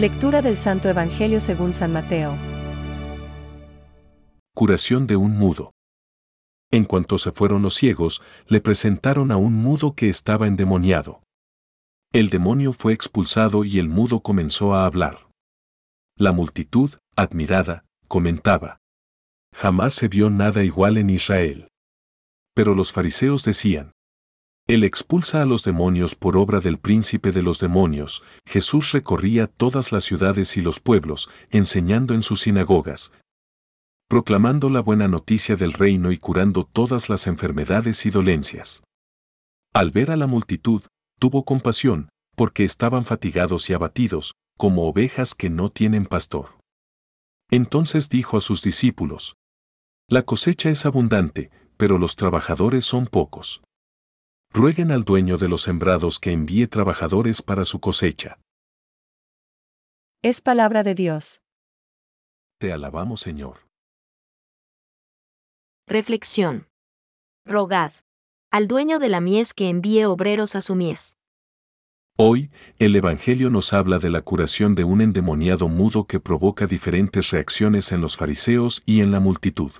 Lectura del Santo Evangelio según San Mateo. Curación de un mudo. En cuanto se fueron los ciegos, le presentaron a un mudo que estaba endemoniado. El demonio fue expulsado y el mudo comenzó a hablar. La multitud, admirada, comentaba. Jamás se vio nada igual en Israel. Pero los fariseos decían, Él expulsa a los demonios por obra del príncipe de los demonios. Jesús recorría todas las ciudades y los pueblos, enseñando en sus sinagogas, proclamando la buena noticia del reino y curando todas las enfermedades y dolencias. Al ver a la multitud, tuvo compasión, porque estaban fatigados y abatidos, como ovejas que no tienen pastor. Entonces dijo a sus discípulos, La cosecha es abundante, pero los trabajadores son pocos. Rueguen al dueño de los sembrados que envíe trabajadores para su cosecha. Es palabra de Dios. Te alabamos, Señor. Reflexión. Rogad. Al dueño de la mies que envíe obreros a su mies. Hoy, el Evangelio nos habla de la curación de un endemoniado mudo que provoca diferentes reacciones en los fariseos y en la multitud.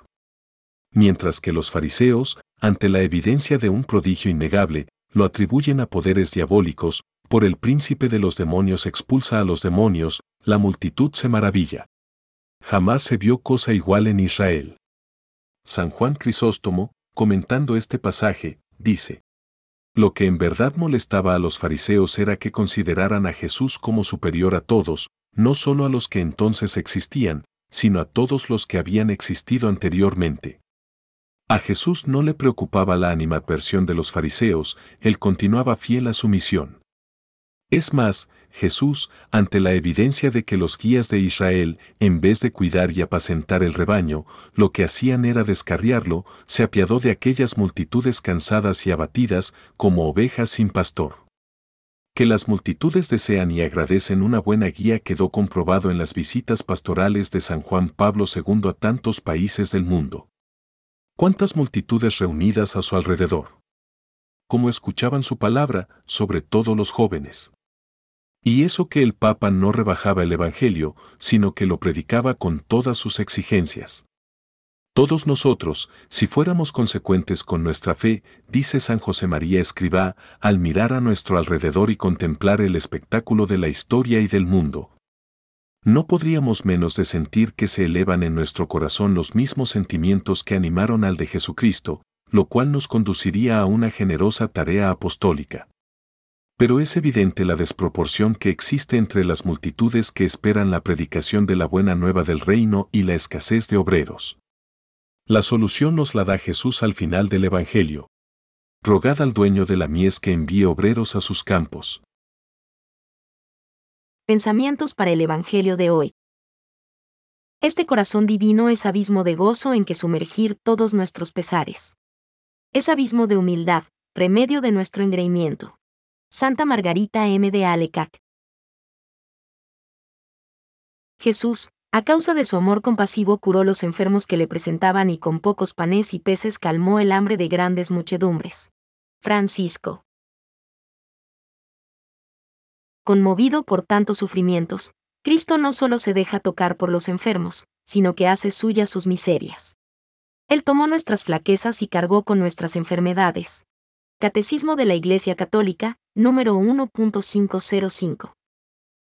Mientras que los fariseos, ante la evidencia de un prodigio innegable, lo atribuyen a poderes diabólicos, por el príncipe de los demonios expulsa a los demonios, la multitud se maravilla. Jamás se vio cosa igual en Israel. San Juan Crisóstomo, comentando este pasaje, dice, Lo que en verdad molestaba a los fariseos era que consideraran a Jesús como superior a todos, no solo a los que entonces existían, sino a todos los que habían existido anteriormente. A Jesús no le preocupaba la animadversión de los fariseos, él continuaba fiel a su misión. Es más, Jesús, ante la evidencia de que los guías de Israel, en vez de cuidar y apacentar el rebaño, lo que hacían era descarriarlo, se apiadó de aquellas multitudes cansadas y abatidas como ovejas sin pastor. Que las multitudes desean y agradecen una buena guía quedó comprobado en las visitas pastorales de San Juan Pablo II a tantos países del mundo. ¿Cuántas multitudes reunidas a su alrededor? ¿Cómo escuchaban su palabra, sobre todo los jóvenes? Y eso que el Papa no rebajaba el Evangelio, sino que lo predicaba con todas sus exigencias. Todos nosotros, si fuéramos consecuentes con nuestra fe, dice San José María Escribá, al mirar a nuestro alrededor y contemplar el espectáculo de la historia y del mundo, no podríamos menos de sentir que se elevan en nuestro corazón los mismos sentimientos que animaron al de Jesucristo, lo cual nos conduciría a una generosa tarea apostólica pero es evidente la desproporción que existe entre las multitudes que esperan la predicación de la buena nueva del reino y la escasez de obreros. La solución nos la da Jesús al final del Evangelio. Rogad al dueño de la mies que envíe obreros a sus campos. Pensamientos para el Evangelio de hoy. Este corazón divino es abismo de gozo en que sumergir todos nuestros pesares. Es abismo de humildad, remedio de nuestro engreimiento. Santa Margarita M. de Alecac. Jesús, a causa de su amor compasivo, curó los enfermos que le presentaban y con pocos panes y peces calmó el hambre de grandes muchedumbres. Francisco. Conmovido por tantos sufrimientos, Cristo no solo se deja tocar por los enfermos, sino que hace suyas sus miserias. Él tomó nuestras flaquezas y cargó con nuestras enfermedades. Catecismo de la Iglesia Católica, número 1.505.